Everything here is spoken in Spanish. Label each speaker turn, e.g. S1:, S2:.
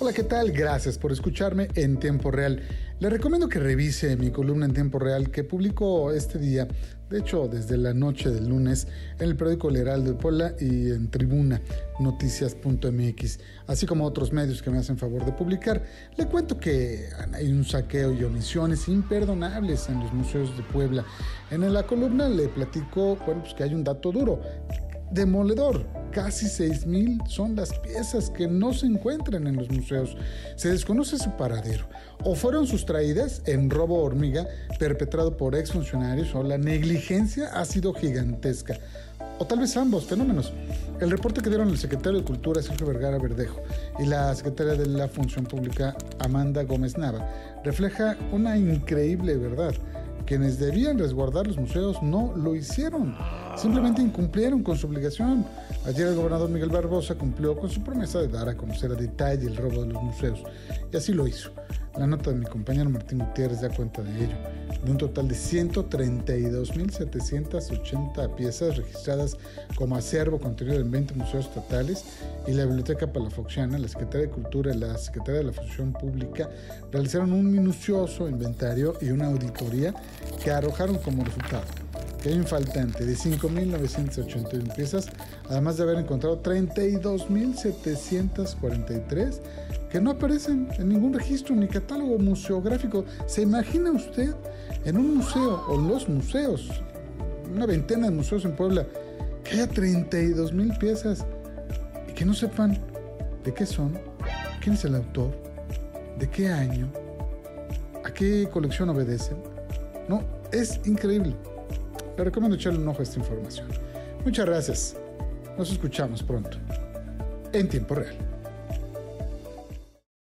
S1: Hola, ¿qué tal? Gracias por escucharme en tiempo real. Le recomiendo que revise mi columna en tiempo real que publico este día, de hecho desde la noche del lunes, en el periódico El Heraldo de Puebla y en Tribuna Noticias.mx, así como otros medios que me hacen favor de publicar. Le cuento que hay un saqueo y omisiones imperdonables en los museos de Puebla. En la columna le platico, bueno, pues que hay un dato duro demoledor. Casi 6.000 son las piezas que no se encuentran en los museos. Se desconoce su paradero. O fueron sustraídas en robo hormiga perpetrado por exfuncionarios o la negligencia ha sido gigantesca. O tal vez ambos fenómenos. El reporte que dieron el secretario de Cultura Sergio Vergara Verdejo y la secretaria de la Función Pública Amanda Gómez Nava refleja una increíble verdad. Quienes debían resguardar los museos no lo hicieron simplemente incumplieron con su obligación. Ayer el gobernador Miguel Barbosa cumplió con su promesa de dar a conocer a detalle el robo de los museos, y así lo hizo. La nota de mi compañero Martín Gutiérrez da cuenta de ello. De un total de 132.780 piezas registradas como acervo contenido en 20 museos estatales y la Biblioteca Palafoxiana, la Secretaría de Cultura y la Secretaría de la Función Pública realizaron un minucioso inventario y una auditoría que arrojaron como resultado que hay un faltante de 5.981 piezas, además de haber encontrado 32.743 que no aparecen en ningún registro ni catálogo museográfico. ¿Se imagina usted en un museo o los museos, una veintena de museos en Puebla, que haya 32.000 piezas y que no sepan de qué son, quién es el autor, de qué año, a qué colección obedecen? No, es increíble. Le recomiendo echarle un ojo a esta información. Muchas gracias. Nos escuchamos pronto. En tiempo real.